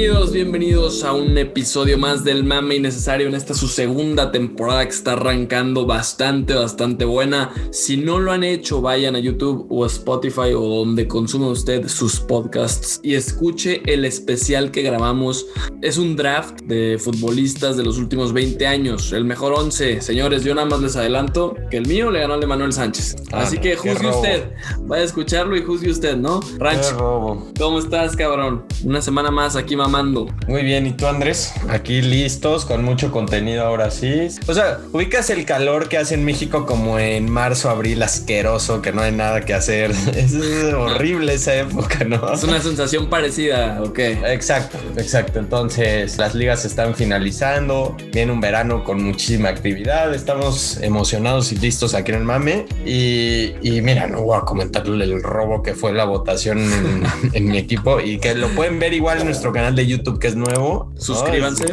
Bienvenidos, bienvenidos a un episodio más del Mame Innecesario en esta su segunda temporada que está arrancando bastante, bastante buena. Si no lo han hecho, vayan a YouTube o a Spotify o donde consume usted sus podcasts y escuche el especial que grabamos. Es un draft de futbolistas de los últimos 20 años, el mejor 11. Señores, yo nada más les adelanto que el mío le ganó al de Manuel Sánchez. Ah, Así que juzgue usted, vaya a escucharlo y juzgue usted, ¿no? Ranch, Qué robo. ¿cómo estás, cabrón? Una semana más aquí mamando. Muy bien, ¿y tú Andrés? Aquí listos, con mucho contenido ahora sí. O sea, ubicas el calor que hace en México como en marzo, abril, asqueroso, que no hay nada que hacer. Es horrible esa época, ¿no? Es una sensación parecida, ¿ok? Exacto, exacto. Entonces las ligas se están finalizando, viene un verano con muchísima actividad, estamos emocionados y listos aquí en el mame. Y, y mira, no voy a comentarle el robo que fue la votación en, en mi equipo y que lo pueden ver igual en nuestro canal de YouTube que es nuevo. Suscríbanse.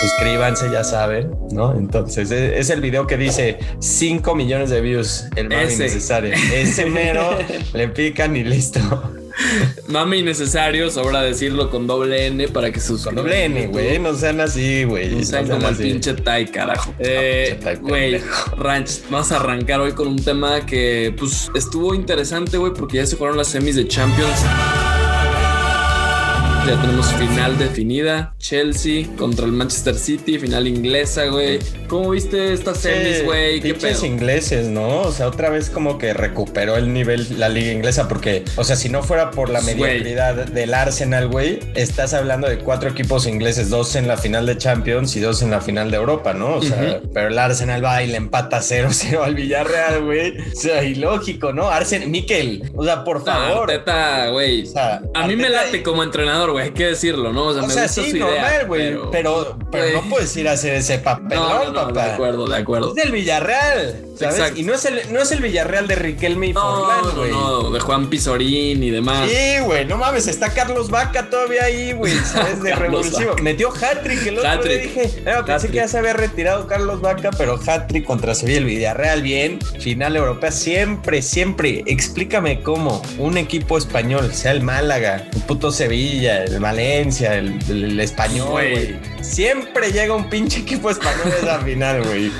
Suscríbanse, ya saben, ¿no? Entonces es, es el video que dice 5 millones de views, el mame Ese. innecesario. Ese mero, le pican y listo. Mame innecesario, sobra decirlo con doble N para que sus Con doble N, güey, no sean así, güey. No sean como el pinche Tai, carajo. Eh, pinche Tai, Güey. Ranch, vamos a arrancar hoy con un tema que, pues, estuvo interesante, güey, porque ya se fueron las semis de Champions. Ya tenemos final definida. Chelsea contra el Manchester City, final inglesa, güey. ¿Cómo viste estas semis, güey? ¿Qué pedo? ingleses, ¿no? O sea, otra vez como que recuperó el nivel la liga inglesa porque, o sea, si no fuera por la Güey. mediocridad del Arsenal, güey, estás hablando de cuatro equipos ingleses, dos en la final de Champions y dos en la final de Europa, ¿no? O sea, pero el Arsenal va y le empata 0-0 al Villarreal, güey. O sea, ilógico, ¿no? Arsenal, Miquel, o sea, por No, favor. Güey. O sea, A mí me late como entrenador, güey, hay que decirlo, ¿no? O sea, O me sea, gusta sí, su normal, güey. Pero, pero, no puedes ir a hacer ese papelón, No, no, no, papá. de acuerdo, de acuerdo. Es del Villarreal, ¿sabes? Exacto. Y no es el, no es el Villarreal de Riquelme y No, Forlán, no, güey. no, de Juan Pizorín y demás. Sí, güey, no mames, está Carlos Vaca todavía ahí, güey, ¿sabes? De revulsivo. Vaca. Metió hat-trick el otro día Hat-trick. dije, "Ah, pensé que ya se había retirado Carlos Vaca, pero hat-trick contra Sevilla, el Villarreal, bien. Final europea, siempre, siempre. Explícame cómo un equipo español, sea el Málaga, el puto Sevilla, el Valencia, el, el- el español, güey. Siempre llega un pinche equipo español a esa final, güey.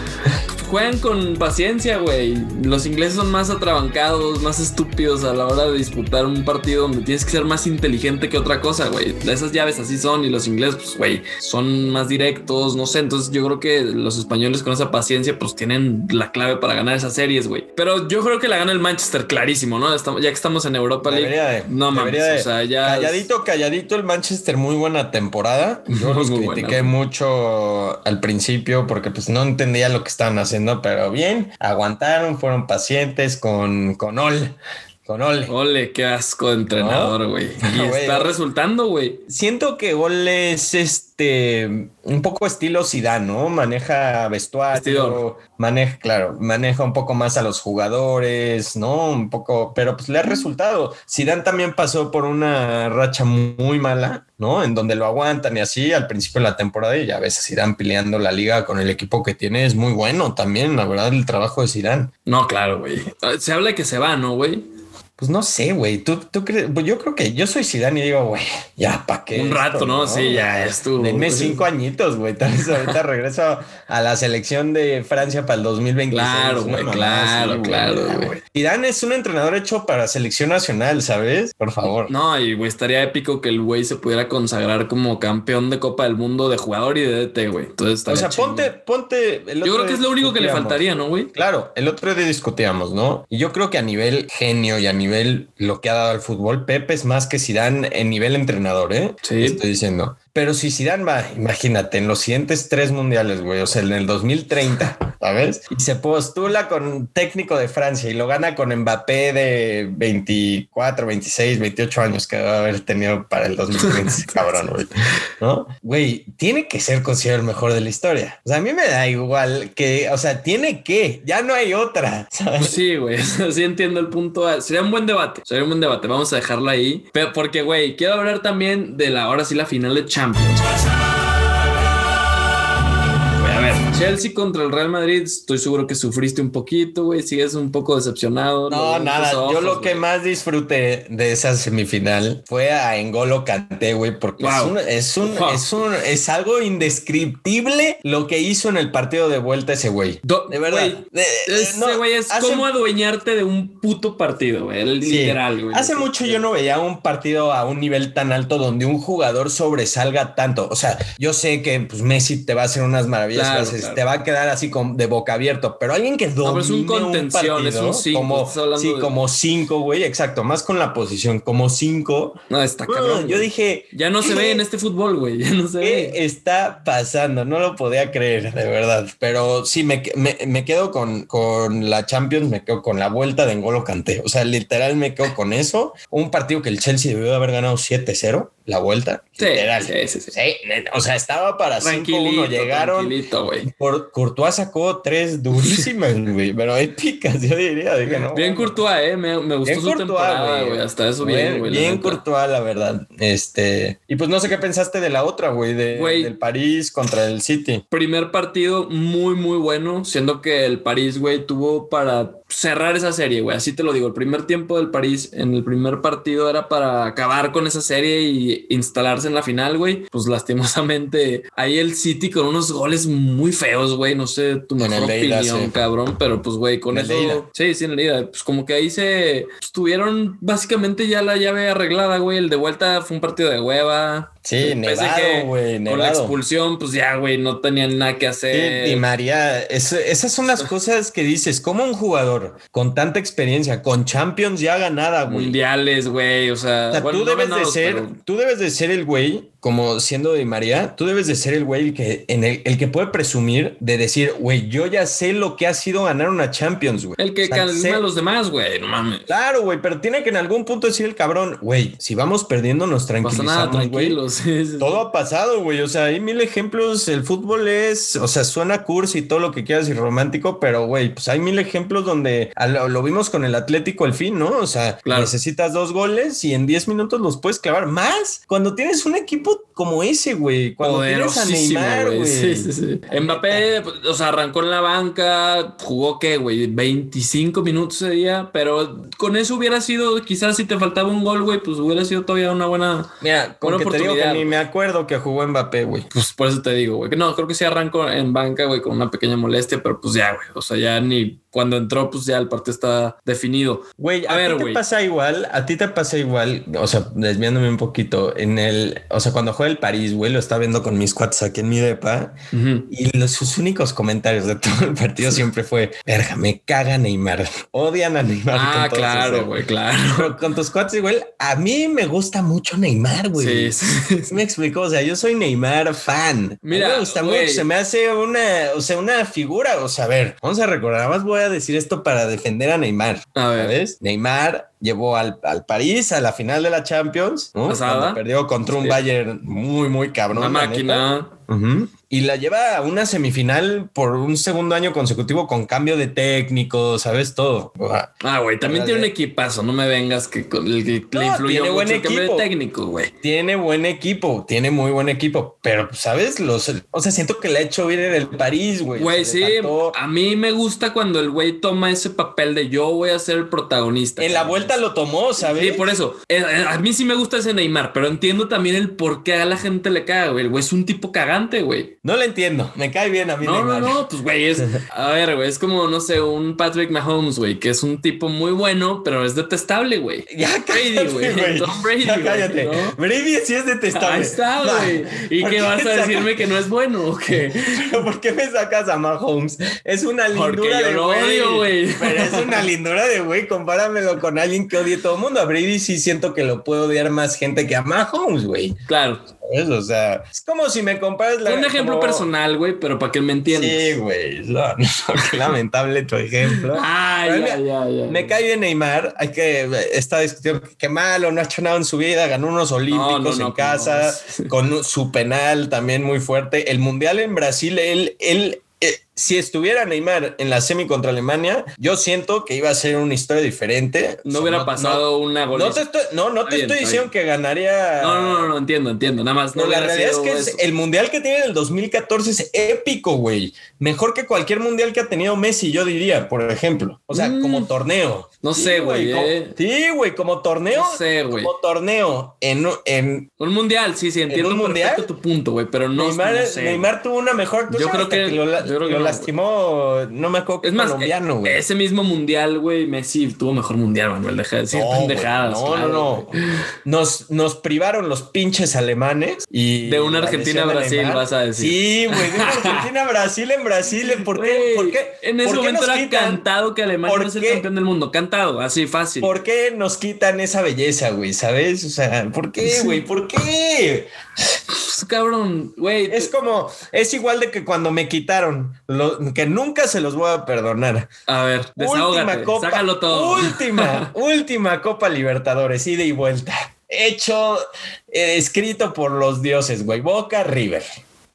Juegan con paciencia, güey. Los ingleses son más atrabancados, más estúpidos a la hora de disputar un partido donde tienes que ser más inteligente que otra cosa, güey. Esas llaves así son y los ingleses, pues, güey, son más directos, no sé. Entonces yo creo que los españoles con esa paciencia, pues tienen la clave para ganar esas series, güey. Pero yo creo que la gana el Manchester, clarísimo, ¿no? Estamos, ya que estamos en Europa League. De. no mames, de. o sea, ya. Calladito, calladito el Manchester, muy buena temporada. Yo los critiqué buena. mucho al principio porque pues no entendía lo que estaban haciendo, pero bien, aguantaron, fueron pacientes con, con Ol. Con Ole. Ole, qué asco de entrenador, güey. Y Güey, está ¿no? resultando, güey. Siento que Ol es este un poco estilo Zidane, ¿no? Maneja vestuario, Vestidor. maneja, claro, maneja un poco más a los jugadores, ¿no? Un poco, pero pues le ha resultado. Zidane también pasó por una racha muy mala, ¿no? En donde lo aguantan y así al principio de la temporada y ya ves a Zidane peleando la liga con el equipo que tiene es muy bueno también, la verdad, el trabajo de Zidane. No, claro, güey. Se habla de que se va, ¿no, güey? Pues no sé, güey. ¿Tú, tú crees? Pues yo creo que yo soy Zidane y digo, güey, ya, ¿para qué? Un rato, ¿no? Sí, ya estuvo. Denme cinco añitos, güey. Tal vez ahorita regreso a la selección de Francia para el 2026. Claro, güey, claro, claro, güey. Zidane es un entrenador hecho para selección nacional, ¿sabes? Por favor. No, y güey, estaría épico que el güey se pudiera consagrar como campeón de Copa del Mundo de jugador y de DT, güey. Entonces o sea, ponte, ponte. el Yo creo que es lo único que le faltaría, ¿no, güey? Claro, el otro día discutíamos, ¿no? Y yo creo que a nivel genio y a nivel lo que ha dado al fútbol, Pepe es más que Zidane en nivel entrenador, ¿eh? Sí. Estoy diciendo. Pero si Zidane va, imagínate, en los siguientes tres mundiales, güey, o sea, en el 2030, ¿sabes? Y se postula con técnico de Francia y lo gana con Mbappé de 24, 26, 28 años que va a haber tenido para el 2030, ese cabrón, güey. ¿No? Güey, tiene que ser considerado el mejor de la historia. O sea, a mí me da igual que, o sea, tiene que, ya no hay otra, ¿sabes? Pues sí, güey. Sí entiendo el punto. Sería un buen debate. Sería un buen debate. Vamos a dejarlo ahí. Pero porque, güey, quiero hablar también de la ahora sí la final de Champions. Güey, a ver, Chelsea contra el Real Madrid, estoy seguro que sufriste un poquito, güey. Sigues un poco decepcionado. No, nada. yo lo que más disfruté de esa semifinal fue a Engolo Kanté, güey, porque es, un, es, un, es, algo indescriptible lo que hizo en el partido de vuelta ese güey. de verdad. ese güey es como adueñarte de un puto partido, güey. Literal, güey. Hace mucho yo no veía un partido a un nivel tan alto donde un jugador sobresalga tanto. O sea, yo sé que pues, Messi te va a hacer unas maravillas te va a quedar así con, de boca abierto, pero alguien que domine es un contención, es un cinco, como, sí, como cinco, güey, exacto, más con la posición, como cinco. No, está cabrón. yo dije... Ya no se ve en este fútbol, güey, ya no se ¿qué está pasando? No lo podía creer, de verdad, pero sí, me, me, quedo con, con la Champions, me quedo con la vuelta de Engolo Canté, o sea, literal me quedo con eso, un partido que el Chelsea debió haber ganado 7-0 la vuelta. Sí, sí, sí, O sea, estaba para 5-1. Llegaron. Por, Courtois sacó tres durísimas, güey, pero épicas, yo diría. bien Courtois, eh. Me, me gustó su temporada, güey. Hasta eso bien, güey. Bien, Courtois, la verdad. Este. Y pues no sé qué pensaste de la otra, güey, de, del París contra el City. Primer partido muy, muy bueno, siendo que el París, güey, tuvo para cerrar esa serie, güey. Así te lo digo. El primer tiempo del París en el primer partido era para acabar con esa serie y instalarse en la final, güey. Pues lastimosamente ahí el City con unos goles muy feos, güey. No sé tu mejor opinión, cabrón, pero pues, güey, con eso. Sí, sí, en el Pues como que ahí se pues, tuvieron básicamente ya la llave arreglada, güey. El de vuelta fue un partido de hueva. Sí, nevado, güey, Con la expulsión, pues ya, güey, no tenían nada que hacer. y María, esas son las cosas que dices. Como un jugador con tanta experiencia, con Champions ya ganada, güey. Mundiales, güey, o sea. tú debes de ser, tú debes de ser el güey como siendo de María, tú debes de ser el güey que, en el, el, que puede presumir de decir, güey, yo ya sé lo que ha sido ganar una Champions, güey. El que calma a los demás, güey, no mames. Claro, güey, pero tiene que en algún punto decir el cabrón, güey, si vamos perdiendo nos tranquilizamos, güey. Todo ha pasado, güey, o sea, hay mil ejemplos, el fútbol es, o sea, suena cursi y todo lo que quieras y romántico, pero, güey, pues hay mil ejemplos donde lo, vimos con el Atlético al fin, ¿no? O sea, necesitas dos goles y en 10 minutos los puedes clavar más. Cuando tienes un equipo como ese, güey. Cuando tienes a Neymar, güey. Sí, sí, sí. Mbappé, o sea, arrancó en la banca, jugó qué, güey, 25 minutos ese día, pero con eso hubiera sido, quizás si te faltaba un gol, güey, pues hubiera sido todavía una buena. Mira, con que te digo que ni me acuerdo que jugó Mbappé, güey. Pues por eso te digo, güey. No, creo que sí arrancó en banca, güey, con una pequeña molestia, pero pues ya, güey. O sea, ya ni cuando entró, pues ya el partido está definido. Güey, a, a ver, ti te pasa igual, a ti te pasa igual, o sea, desviándome un poquito, en el, o sea, cuando juega el París, güey, lo estaba viendo con mis cuates aquí en mi depa y los, sus únicos comentarios de todo el partido siempre fue, verga, me caga Neymar, odian a Neymar. Ah, claro, güey, claro. Pero con tus cuates igual, a mí me gusta mucho Neymar, güey. Sí, sí, Me explicó, o sea, yo soy Neymar fan. Mira, me gusta mucho, se me hace una, o sea, una figura, o sea, a ver, vamos a recordar, más voy a decir esto para defender a Neymar. A ver. ¿Sabes? Neymar llevó al, al, París a la final de la Champions, ¿no? perdió contra un Bayern muy, muy cabrón. Una máquina y la lleva a una semifinal por un segundo año consecutivo con cambio de técnico, ¿sabes? Todo. Ah, güey, también tiene un equipazo, no me vengas que, el, le influyó tiene buen equipo. técnico, güey. Tiene buen equipo, tiene muy buen equipo, pero ¿sabes? Los, o sea, siento que le ha hecho bien en el París, güey. Güey, sí, a mí me gusta cuando el güey toma ese papel de yo voy a ser el protagonista. En la vuelta lo tomó, ¿sabes? Sí, por eso. Eh, eh, a mí sí me gusta ese Neymar, pero entiendo también el por qué a la gente le caga, güey. El güey es un tipo cagante, güey. No le entiendo. Me cae bien a mí. No, no, no. Pues, güey, es. A ver, güey, es como, no sé, un Patrick Mahomes, güey, que es un tipo muy bueno, pero es detestable, güey. Ya Brady, güey. Tom Brady. Ya cállate. Brady sí es detestable. Ahí está, güey. ¿Y qué vas a decirme que no es bueno o qué? ¿Pero por qué me sacas a Mahomes? Es una lindura de güey. Pero es una lindura de güey. Compáramelo con alguien que odie todo el mundo. A Brady sí siento que lo puede odiar más gente que a Mahomes, güey. Claro. O sea, es como si me comparas la. Un ejemplo personal, güey, pero para que me entiendas. Sí, güey. qué lamentable tu ejemplo. Ay, ya, ya, ya, Me cae bien Neymar. Hay que. Esta discusión, qué malo, no ha hecho nada en su vida. Ganó unos olímpicos en casa, con su penal también muy fuerte. El mundial en Brasil, él, él si estuviera Neymar en la semi contra Alemania, yo siento que iba a ser una historia diferente. No hubiera pasado una No te estoy, no, no te estoy diciendo que ganaría. No, no, no, no, entiendo, entiendo. Nada más. No, la realidad es que el mundial que tiene en el 2014 es épico, güey. Mejor que cualquier mundial que ha tenido Messi, yo diría, por ejemplo. O sea, como mm. torneo. No sé, güey. Eh. Sí, güey, como torneo. No sé, güey. Como torneo en, en un mundial, sí, sí, entiendo un mundial, tu punto, güey, pero no, Neymar, sé. Neymar tuvo una mejor. Yo creo que, lo, yo creo que lo lastimó, no me acuerdo. Es más, colombiano, güey. Ese mismo mundial, güey, Messi tuvo mejor mundial, Manuel. Deja de decir no, pendejadas. No, no, no. Nos, nos privaron los pinches alemanes y. De una Argentina-Brasil, vas a decir. Sí, güey, de una Argentina-Brasil en Brasil. ¿Por qué? ¿Por qué? En ese momento era cantado que Alemania no es el campeón del mundo. Cantado, así fácil. ¿Por qué nos quitan esa belleza, güey? ¿Sabes? O sea, ¿por qué, güey? ¿Por qué? Pues, cabrón, güey. Es como, es igual de que cuando me quitaron, lo, que nunca se los voy a perdonar. A ver, última copa, sácalo todo. Última, última Copa Libertadores, ida y vuelta. Hecho, eh, escrito por los dioses, güey. Boca River.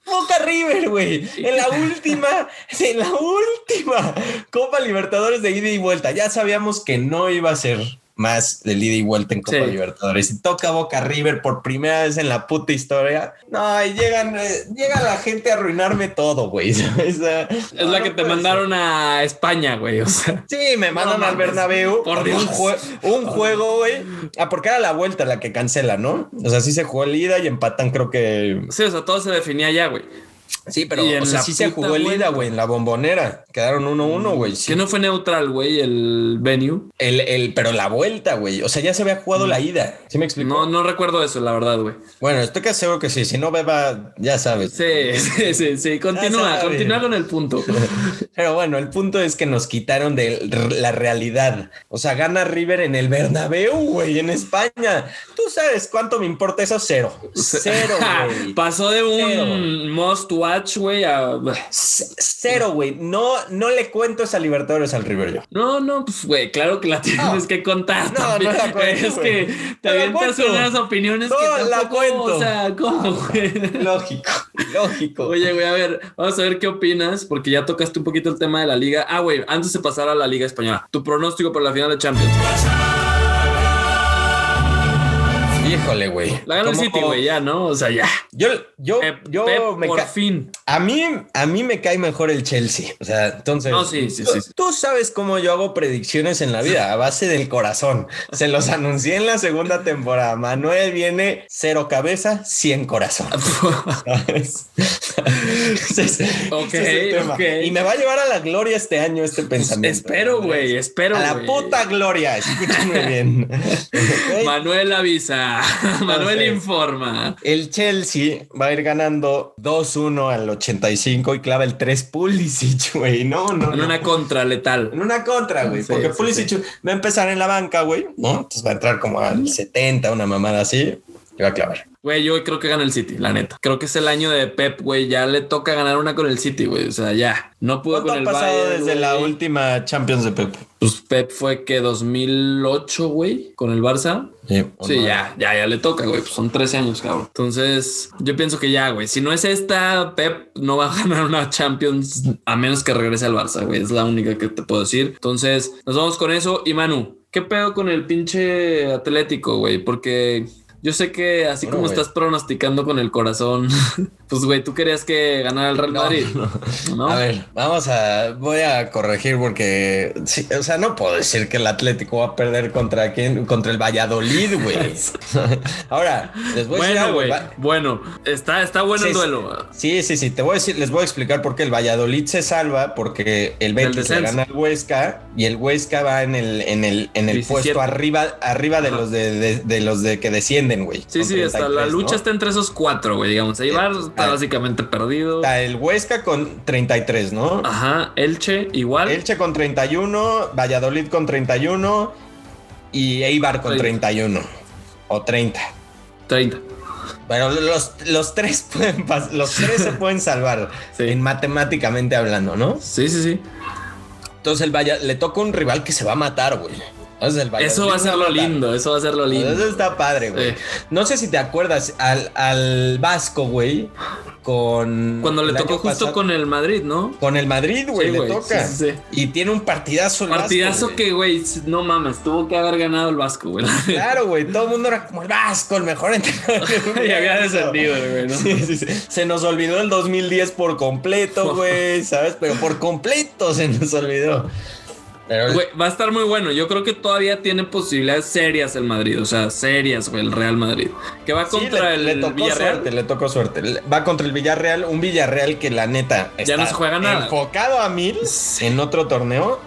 Boca River, güey. En la última, en la última Copa Libertadores de ida y vuelta. Ya sabíamos que no iba a ser más de ida y vuelta en Copa Libertadores. Y toca Boca River por primera vez en la puta historia. No, y llegan, eh, llega la gente a arruinarme todo, güey. es la que te mandaron a España, güey. O sea, sí, me mandan al Bernabéu. Por Un, un juego, güey. Ah, porque era la vuelta la que cancela, ¿no? O sea, sí se jugó el ida y empatan, creo que. Sí, o sea, todo se definía ya, güey. Sí, pero o sea, sí se jugó el ida, güey, en la bombonera. Quedaron 1-1, güey. Que no fue neutral, güey, el venue. El, el, pero la vuelta, güey. O sea, ya se había jugado la ida. ¿Sí me explico? No, no recuerdo eso, la verdad, güey. Bueno, estoy casi seguro que sí. Si no beba, ya sabes. Sí, sí, sí, sí. Continúa, continúa con el punto. pero bueno, el punto es que nos quitaron de la realidad. O sea, gana River en el Bernabéu, güey, en España. Tú sabes cuánto me importa eso, cero. Cero, güey. Pasó de un most güey, a... Cero, güey. No, no le cuento esa Libertadores al River yo. No, no, pues, güey, claro que la tienes que contar. No, no la cuento, Es que te avientas unas opiniones no, que la cuento. O sea, ¿cómo, güey? Lógico, lógico. Oye, güey, a ver, vamos a ver qué opinas, porque ya tocaste un poquito el tema de la liga. Ah, güey, antes de pasar a la liga española, tu pronóstico para la final de Champions. Híjole, güey. La gana el City, güey, ya, ¿no? O sea, ya. Yo, yo, yo me por fin. A mí, a mí me cae mejor el Chelsea. O sea, entonces. No, sí, sí, sí, Tú sabes cómo yo hago predicciones en la vida, a base del corazón. Se los anuncié en la segunda temporada. Manuel viene cero cabeza, 100 corazón. ok, Y me va a llevar a la gloria este año este pensamiento. espero, güey, espero. A la puta gloria. Escúchame bien. Manuel avisa. Manuel informa. El Chelsea va a ir ganando 2-1 al 85 y clava el 3 Pulisic, güey. No, no. En una contra letal. En una contra, güey. porque Pulisic va a empezar en la banca, güey. ¿no? Entonces va a entrar como al 70, una mamada así. Y va a clavar. Güey, yo creo que gana el City, la neta. Creo que es el año de Pep, güey. Ya le toca ganar una con el City, güey. O sea, ya. No pudo con el ha pasado desde la última Champions de Pep? Pues Pep fue que 2008, güey, con el Barça. Sí, sí ya, ya, ya le toca, güey. Pues son 13 años, cabrón. Entonces, yo pienso que ya, güey. Si no es esta, Pep no va a ganar una Champions a menos que regrese al Barça, güey. Es la única que te puedo decir. Entonces, nos vamos con eso. Y Manu, ¿qué pedo con el pinche Atlético, güey? Porque yo sé que así como estás pronosticando con el corazón, pues güey, tú querías que ganara el Real Madrid. No, A ver, vamos a, voy a corregir porque, sí, o sea, no puedo decir que el Atlético va a perder contra quién, contra el Valladolid, güey. Ahora, les voy a decir algo. Güey, bueno, está, está bueno el duelo. Sí, sí, sí, te voy a decir, les voy a explicar por qué el Valladolid se salva porque el Betis le gana al Huesca y el Huesca va en el, en el, en el puesto arriba, arriba de los de, de los de que descienden Sí, sí, hasta la lucha está entre esos cuatro, güey. Digamos, Eibar está básicamente perdido. Está el Huesca con 33, ¿no? Ajá, Elche igual. Elche con 31, Valladolid con 31 y Eibar con 31 o 30. 30. Pero los, los tres pueden los tres se pueden salvar en matemáticamente hablando, ¿no? Sí, sí, sí. Entonces el le toca un rival que se va a matar, güey. Eso va a ser lo lindo, eso va a ser lo lindo. Eso está padre, güey. No sé si te acuerdas al, al Vasco, güey con. Cuando le tocó justo con el Madrid, ¿no? Con el Madrid, güey, le toca. y tiene un partidazo. El partidazo que, güey, no mames, tuvo que haber ganado el Vasco, güey. Claro, güey, todo el mundo era como el Vasco, el mejor entrenador. y había descendido, güey, se nos olvidó el 2010 por completo, güey, ¿sabes? Pero por completo se nos olvidó va a estar muy bueno. Yo creo que todavía tiene posibilidades serias el Madrid. O sea, serias, güey, el Real Madrid. Que va contra el le tocó Villarreal. Suerte, le tocó suerte. Va contra el Villarreal. Un Villarreal que la neta ya no se juega nada. Enfocado a mil en otro torneo.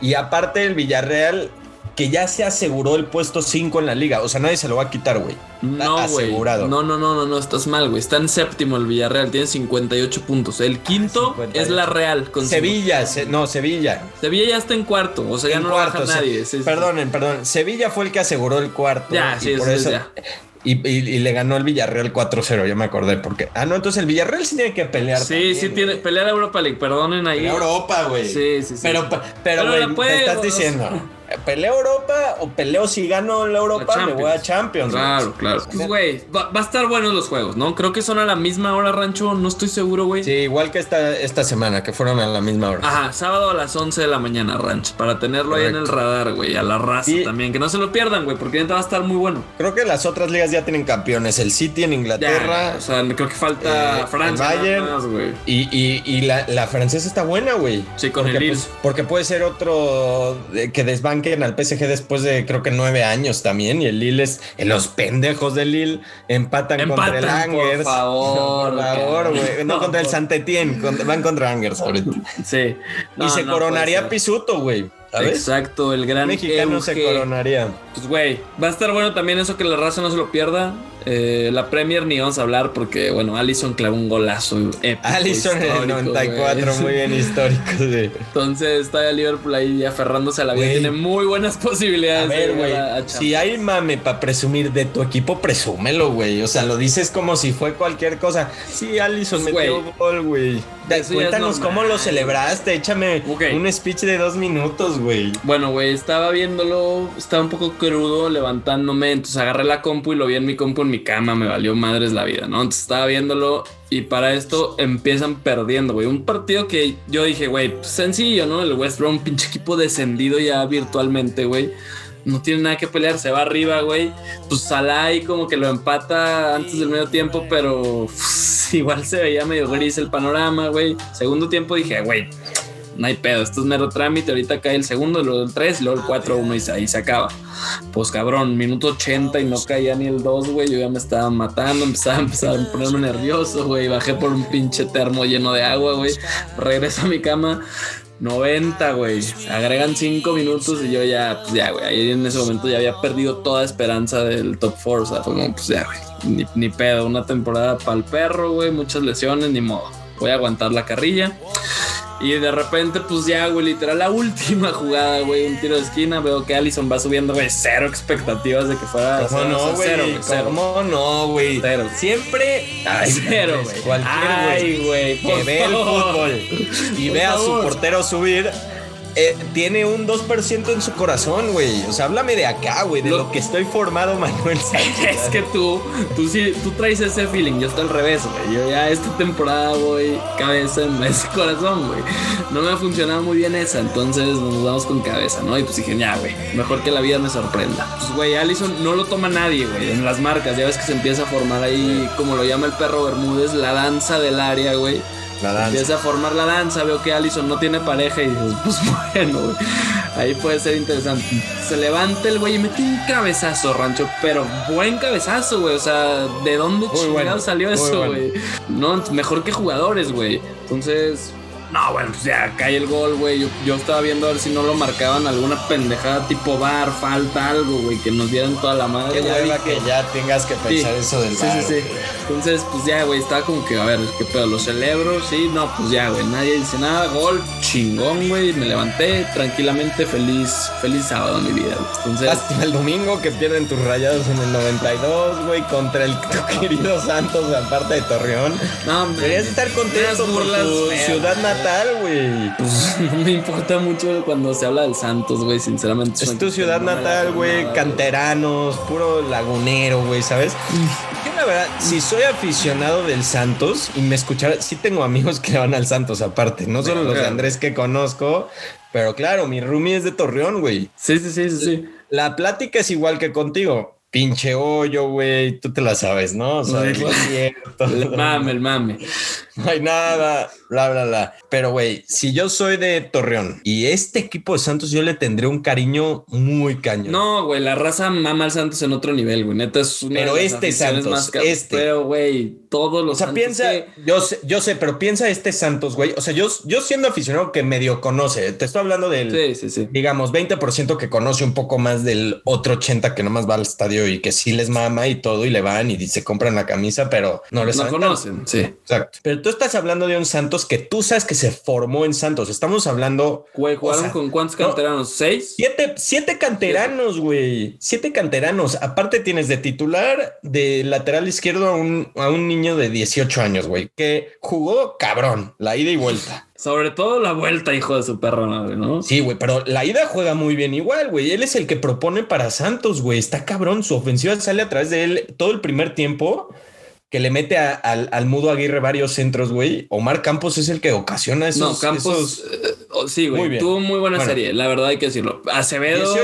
Y aparte el Villarreal que ya se aseguró el puesto 5 en la liga. O sea, nadie se lo va a quitar, güey. No, asegurado. No, no, no, no, no, estás mal, güey. Está en séptimo el Villarreal, tiene 58 puntos. El quinto es la Real. Con Sevilla, no, Sevilla. Sevilla ya está en cuarto, o sea, ya no cuarto, baja nadie. perdonen, perdón. Sevilla fue el que aseguró el cuarto. Ya, sí, por eso. Ya. Y, le ganó el Villarreal 4-0, yo me acordé. Porque. Ah, no, entonces el Villarreal sí tiene que pelear. Sí, sí, tiene. Pelear a Europa League, perdonen ahí. Europa, güey. Sí, sí, sí. Pero, pero, güey, estás diciendo. ¿Peleo Europa o peleo si gano la Europa? me voy a Champions. Claro, claro. Pues, güey, va, a estar buenos los juegos, ¿no? Creo que son a la misma hora, Rancho. No estoy seguro, güey. Sí, igual que esta, esta semana, que fueron a la misma hora. Ajá, sábado a las 11 de la mañana, Rancho. Para tenerlo ahí en el radar, güey. A la raza también. Que no se lo pierdan, güey, porque va a estar muy bueno. Creo que las otras ligas ya tienen campeones. El City en Inglaterra. o sea, creo que falta eh, Francia. Bayern. y, y, la, francesa está buena, güey. Sí, con el pues, porque puede ser otro que desbanquen al PSG después de creo que nueve años también. Y el Lille es. Los pendejos del Lille empatan, contra el Angers. Por favor, por favor, güey. No, contra el Santetien, van contra Angers ahorita. Sí. y se coronaría Pisuto, güey. Exacto, el gran mexicano se coronaría. Pues güey, va a estar bueno también eso que la raza no se lo pierda. Eh, la Premier ni vamos a hablar porque, bueno, Allison clavó un golazo épico. Allison en el 94, muy bien histórico, sí. Entonces está el Liverpool ahí aferrándose a la vida. Tiene muy buenas posibilidades. A ver, güey. Si hay mame para presumir de tu equipo, presúmelo, güey. O sea, lo dices como si fue cualquier cosa. Sí, Allison pues, metió gol, güey. Cuéntanos cómo lo celebraste. Échame un speech de dos minutos, güey. Bueno, güey, estaba viéndolo, estaba un poco crudo levantándome. Entonces agarré la compu y lo vi en mi compu en mi cama. Me valió madres la vida, ¿no? Entonces estaba viéndolo y para esto empiezan perdiendo, güey. Un partido que yo dije, güey, sencillo, ¿no? El West Brom, pinche equipo descendido ya virtualmente, güey no tiene nada que pelear, se va arriba, güey. Pues Salah ahí como que lo empata antes del medio tiempo, pero igual se veía medio gris el panorama, güey. Segundo tiempo dije, güey, no hay pedo, esto es mero trámite. Ahorita cae el segundo, luego el 3, luego el 4-1 y ahí se acaba. Pues cabrón, minuto 80 y no caía ni el 2, güey. Yo ya me estaba matando, empezaba, empezaba a ponerme nervioso, güey. Bajé por un pinche termo lleno de agua, güey. Regreso a mi cama 90, güey. Agregan 5 minutos y yo ya, pues ya, güey. Ahí en ese momento ya había perdido toda esperanza del top 4. O sea, fue como, pues ya, güey. Ni, ni pedo. Una temporada para el perro, güey. Muchas lesiones, ni modo. Voy a aguantar la carrilla. Y de repente, pues ya, güey, literal, la última jugada, güey, un tiro de esquina. Veo que Allison va subiendo, güey, cero expectativas de que fuera. ¿Cómo no, güey? Cero, cero. ¿Cómo no, güey? Cero. Siempre. Ay, cero, güey. Cualquier, güey. Que ve el fútbol y ve a su portero subir eh, tiene un 2% en su corazón, güey. O sea, háblame de acá, güey, de lo, que estoy formado, Manuel es que tú, tú sí, tú traes ese feeling. Yo estoy al revés, güey. Yo ya esta temporada voy cabeza en ese corazón, güey. No me ha funcionado muy bien esa, entonces nos vamos con cabeza, ¿no? Y pues dije, ya, güey, mejor que la vida me sorprenda. Pues, güey, Allison no lo toma nadie, güey, en las marcas. Ya ves que se empieza a formar ahí, como lo llama el perro Bermúdez, la danza del área, güey Empieza a formar la danza, veo que Allison no tiene pareja y dices, pues bueno, ahí puede ser interesante. Se levanta el güey y mete un cabezazo, rancho, pero buen cabezazo, güey. O sea, ¿de dónde chingado salió eso, güey? No, mejor que jugadores, güey. Entonces, no, bueno, pues ya cae el gol, güey. Yo, estaba viendo a ver si no lo marcaban alguna pendejada tipo bar, falta algo, güey, que nos dieran toda la madre. Qué que ya tengas que pensar eso del bar. Sí, sí, sí. Entonces, pues ya, güey, estaba como que, a ver, qué pedo, lo celebro, sí, no, pues ya, güey, nadie dice nada, gol, chingón, güey, me levanté tranquilamente, feliz, feliz sábado mi vida, güey. Entonces, hasta el domingo que pierden tus rayados en el 92, güey, contra el tu querido Santos, aparte de Torreón. No, Deberías estar contento por tu ciudad natal natal, güey. Pues no me importa mucho cuando se habla del Santos, güey, sinceramente. Es tu ciudad natal, güey, canteranos, puro lagunero, güey, ¿sabes? Yo la verdad, si soy aficionado del Santos y me escuchara, sí tengo amigos que van al Santos aparte, no solo los de Andrés que conozco, pero claro, mi roomie es de Torreón, güey. Sí, sí, sí, sí, sí. La plática es igual que contigo pinche hoyo, güey, tú te la sabes, ¿no? O sea, es cierto. El mame, el mame. No hay nada, bla, bla, bla. Pero, güey, si yo soy de Torreón y este equipo de Santos, yo le tendré un cariño muy caño. No, güey, la raza mama al Santos en otro nivel, güey. Neta es una Pero este Santos, más este. Pero, güey, todos los. O sea, piensa, yo, sé, yo sé, pero piensa este Santos, güey. O sea, yo, yo siendo aficionado que medio conoce, te estoy hablando del, sí, sí, sí. digamos, 20% que conoce un poco más del otro 80% que nomás va al estadio y que sí les mama y todo y le van y se compran la camisa, pero no les no conocen. Sí, exacto. Pero tú estás hablando de un Santos que tú sabes que se formó en Santos. Estamos hablando. Güey, jugaron con cuántos canteranos? ¿Seis? Siete, siete canteranos, güey. Siete canteranos. Aparte, tienes de titular de lateral izquierdo a un, a un niño de 18 años, güey, que jugó cabrón, la ida y vuelta. Sobre todo la vuelta, hijo de su perro, ¿no? Sí, güey, pero la ida juega muy bien igual, güey. Él es el que propone para Santos, güey. Está cabrón. Su ofensiva sale a través de él todo el primer tiempo que le mete al, Mudo Aguirre varios centros, güey. Omar Campos es el que ocasiona esos. No, Campos. Eh, sí, güey. Tuvo muy buena serie, la verdad hay que decirlo. Acevedo,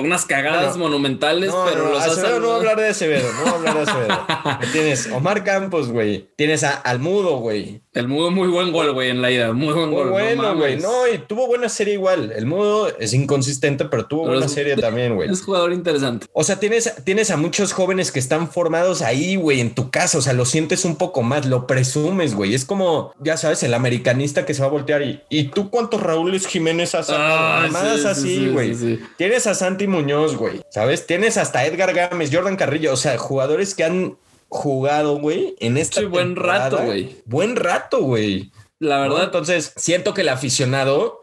unas cagadas monumentales, pero los Acevedo no voy a hablar de Acevedo, no voy a hablar de Acevedo. Tienes Omar Campos, güey. Tienes a, al Mudo, güey. El Mudo, muy buen gol, güey, en la ida. Muy buen gol. bueno, güey. No, y tuvo buena serie igual. El Mudo es inconsistente, pero tuvo buena serie también, güey. Es jugador interesante. O sea, tienes, tienes a muchos jóvenes que están formados ahí, güey, en tu casa. O sea, lo sientes un poco más, lo presumes, güey. Es como, ya sabes, el americanista que se va a voltear y, ¿y tú cuántos Raúles Jiménez has ah, Más así, güey. tienes a Santi Muñoz, güey. ¿Sabes? Tienes hasta Edgar Gámez, Jordan Carrillo. O sea, jugadores que han jugado, güey, en esta sí, buen rato, güey. Buen rato, güey. La verdad. Entonces, siento que el aficionado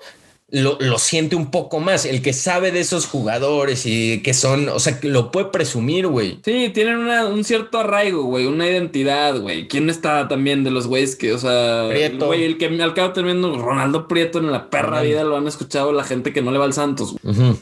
lo, lo, siente un poco más. El que sabe de esos jugadores y que son, o sea, que lo puede presumir, güey. Sí, tienen un cierto arraigo, güey, una identidad, güey. ¿Quién está también de los güeyes que, o sea, Prieto. güey, el que al cabo terminando Ronaldo Prieto en la perra vida lo han escuchado la gente que no le va al Santos.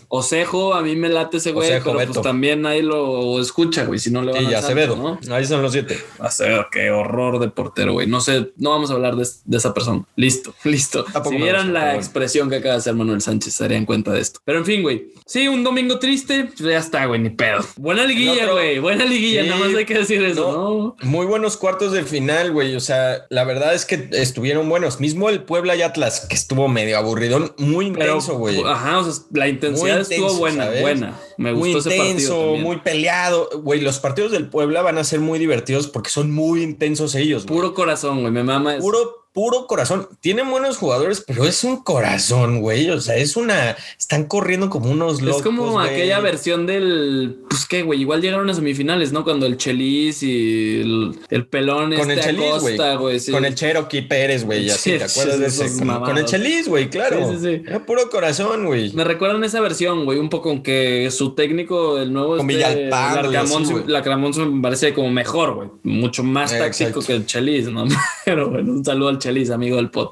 Osejo, a mí me late ese güey, pero pues también ahí lo escucha, güey, si no le va sí, al Acevedo, ¿no? Ahí son los siete. Acevedo, qué horror de portero, güey. No sé, no vamos a hablar de, esa persona. Listo, listo. Si vieran la expresión que acaba hacer Manuel Sánchez, se darían cuenta de esto. Pero en fin, güey. Sí, un domingo triste, pues ya está, güey, ni pedo. Buena liguilla, güey. Buena liguilla, nada más hay que decir eso, ¿no? Muy buenos cuartos de final, güey. O sea, la verdad es que estuvieron buenos. Mismo el Puebla y Atlas, que estuvo medio aburridón, muy intenso, güey. Ajá, o sea, la intensidad estuvo buena, buena. Me gustó muy intenso, muy peleado. Güey, los partidos del Puebla van a ser muy divertidos porque son muy intensos ellos. Puro corazón, güey. Me mama. Puro puro corazón. Tienen buenos jugadores, pero es un corazón, güey. O sea, es una. Están corriendo como unos locos. Es como aquella versión del. Pues qué, güey. Igual llegaron a semifinales, ¿no? Cuando el Chelis y el, pelón. Con el este Chelis, güey. Con el Cherokee Pérez, güey. Sí, ¿Te acuerdas de ese? Con, el Chelis, güey, claro. Sí, sí, Era puro corazón, güey. Me recuerdan esa versión, güey. Un poco que su técnico, el nuevo. Con este, me parece como mejor, güey. Mucho más táctico que el Chelis, ¿no? Pero bueno, un saludo al Chelis, amigo del pod.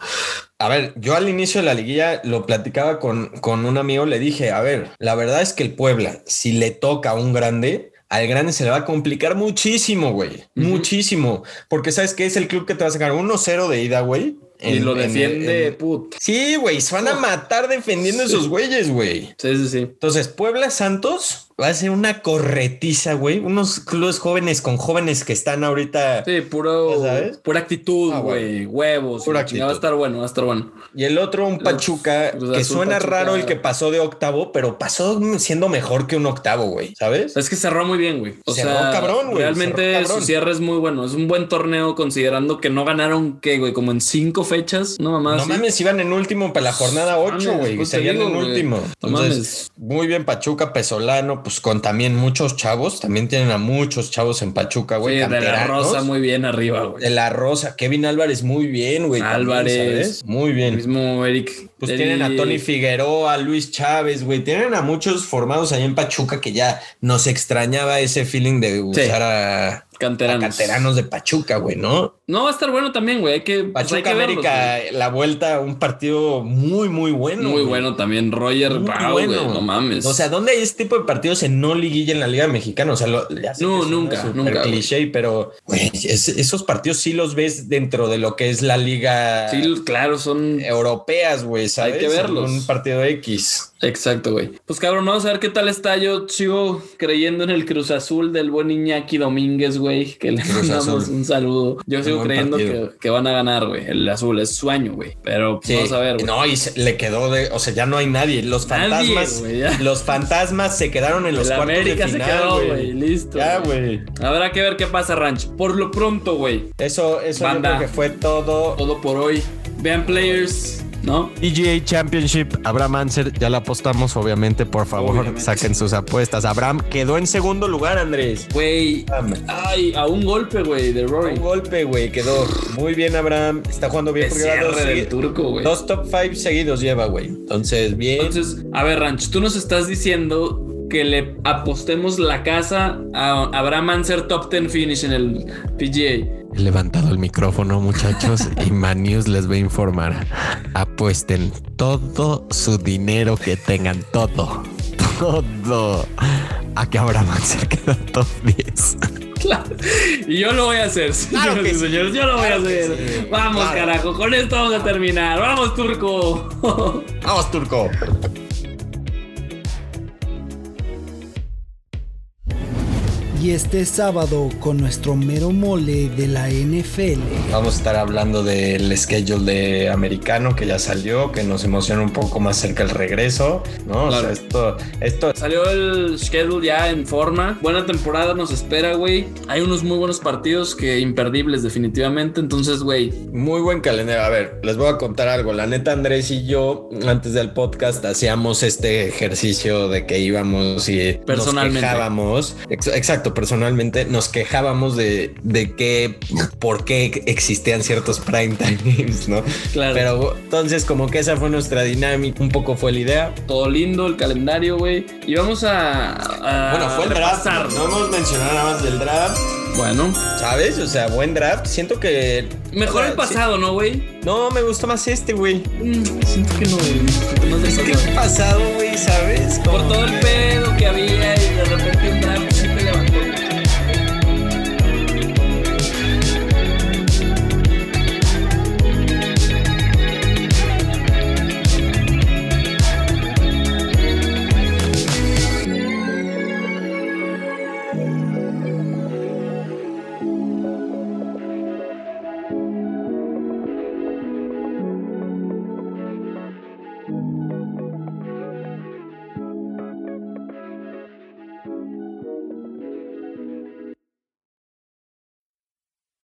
A ver, yo al inicio de la liguilla lo platicaba con, con un amigo, le dije, a ver, la verdad es que el Puebla, si le toca a un grande, al grande se le va a complicar muchísimo, güey. Muchísimo. Porque sabes que es el club que te va a sacar 1-0 de ida, güey. Y lo defiende, put. Sí, güey, se van a matar defendiendo esos güeyes, güey. Sí, sí, sí. Entonces, Puebla Santos va a ser una corretiza, güey. Unos clubes jóvenes con jóvenes que están ahorita. Sí, puro, ¿sabes? pura actitud, ah, güey. Huevos. Pura actitud. Va a estar bueno, va a estar bueno. Y el otro, un Pachuca, que suena raro el que pasó de octavo, pero pasó siendo mejor que un octavo, güey. ¿Sabes? Es que cerró muy bien, güey. O cerró sea, cabrón, güey. Realmente su cierre es muy bueno. Es un buen torneo considerando que no ganaron, ¿qué, güey? Como en cinco fechas. No mames. No mames, iban en último para la jornada ocho, güey. Pues Serían en último. Entonces, muy bien Pachuca, Pesolano, pues con también muchos chavos, también tienen a muchos chavos en Pachuca, güey. Sí, de la Rosa muy bien arriba, güey. De la Rosa, Kevin Álvarez muy bien, güey. Álvarez. muy bien. mismo Eric. Pues tienen a Tony Figueroa, Luis Chávez, güey. Tienen a muchos formados ahí en Pachuca que ya nos extrañaba ese feeling de usar a, Canteranos. canteranos de Pachuca, güey, ¿no? No, va a estar bueno también, güey. Hay que, pues, Pachuca hay que América, la vuelta, un partido muy, muy bueno. Muy güey. bueno también. Roger Muy bueno. güey. No mames. O sea, ¿dónde hay este tipo de partidos en no liguilla en la Liga Mexicana? O sea, lo, No, nunca, nunca, güey. cliché, pero güey, es- esos partidos sí los ves dentro de lo que es la Liga sí, claro, son. europeas, güey, ¿sabes? que verlos. Un partido X. Exacto, güey. Pues cabrón, vamos a ver qué tal está. Yo sigo creyendo en el Cruz Azul del buen Iñaki Domínguez, güey. Que le Cruz mandamos Azul. un saludo. Yo sigo creyendo que, que van a ganar, güey. El azul es sueño, güey. Pero pues, Sí. vamos a ver, güey. No, y se- le quedó de, o sea, ya no hay nadie. Los Nadie, fantasmas, los fantasmas se quedaron en los El cuartos América de se final, quedó, güey. Listo. Ya, güey. Habrá que ver qué pasa, Ranch. Por lo pronto, güey. Eso, eso yo Banda. creo que fue todo. Todo por hoy. Vean players, ¿no? PGA Championship, Abraham Anser, ya la apostamos, obviamente, por favor, Obviamente. saquen sus apuestas. Abraham quedó en segundo lugar, Andrés. Güey. Ay, a un golpe, güey, de Rory. Un golpe, güey, quedó muy bien Abraham. Está jugando bien porque dos, del turco, güey. dos top 5 seguidos lleva, güey. Entonces, bien. Entonces, a ver, Ranch, tú nos estás diciendo que le apostemos la casa a Abraham Anser top 10 finish en el PGA. He levantado el micrófono, muchachos, y Manius les va a informar. Apuesten todo su dinero que tengan, todo, todo, a que Abraham Anser queda top 10. Claro. Y yo lo voy a hacer, Claro señores que y sí. señores. Yo lo voy Claro a hacer. sí. Vamos, Claro. carajo. Con esto vamos a terminar. Vamos, turco. Vamos, Turco. Y este sábado con nuestro mero mole de la NFL. Vamos a estar hablando del schedule de americano que ya salió, que nos emociona un poco más cerca el regreso, ¿no? O sea, esto, esto Salió el schedule ya en forma. Buena temporada nos espera, güey. Hay unos muy buenos partidos que imperdibles, definitivamente. Entonces, güey, Muy buen calendario. A ver, les voy a contar algo. La neta, Andrés y yo, antes del podcast, hacíamos este ejercicio de que íbamos y nos Personalmente. quejábamos. Ex- Exacto, personalmente nos quejábamos de, de que, por qué existían ciertos prime time games, ¿no? Claro. Pero entonces, como que esa fue nuestra dinámica, un poco fue la idea. todo lindo el calendario, güey. Y vamos a. a Bueno, fue el draft. No hemos mencionado nada más del draft, Bueno, ¿sabes? O sea, buen draft. Siento que. mejor o sea, el pasado, ¿no, güey? No, me gustó más este, güey. Mm, siento que no, güey. Es que el pasado, güey, ¿sabes? Por todo el pedo que había y de repente un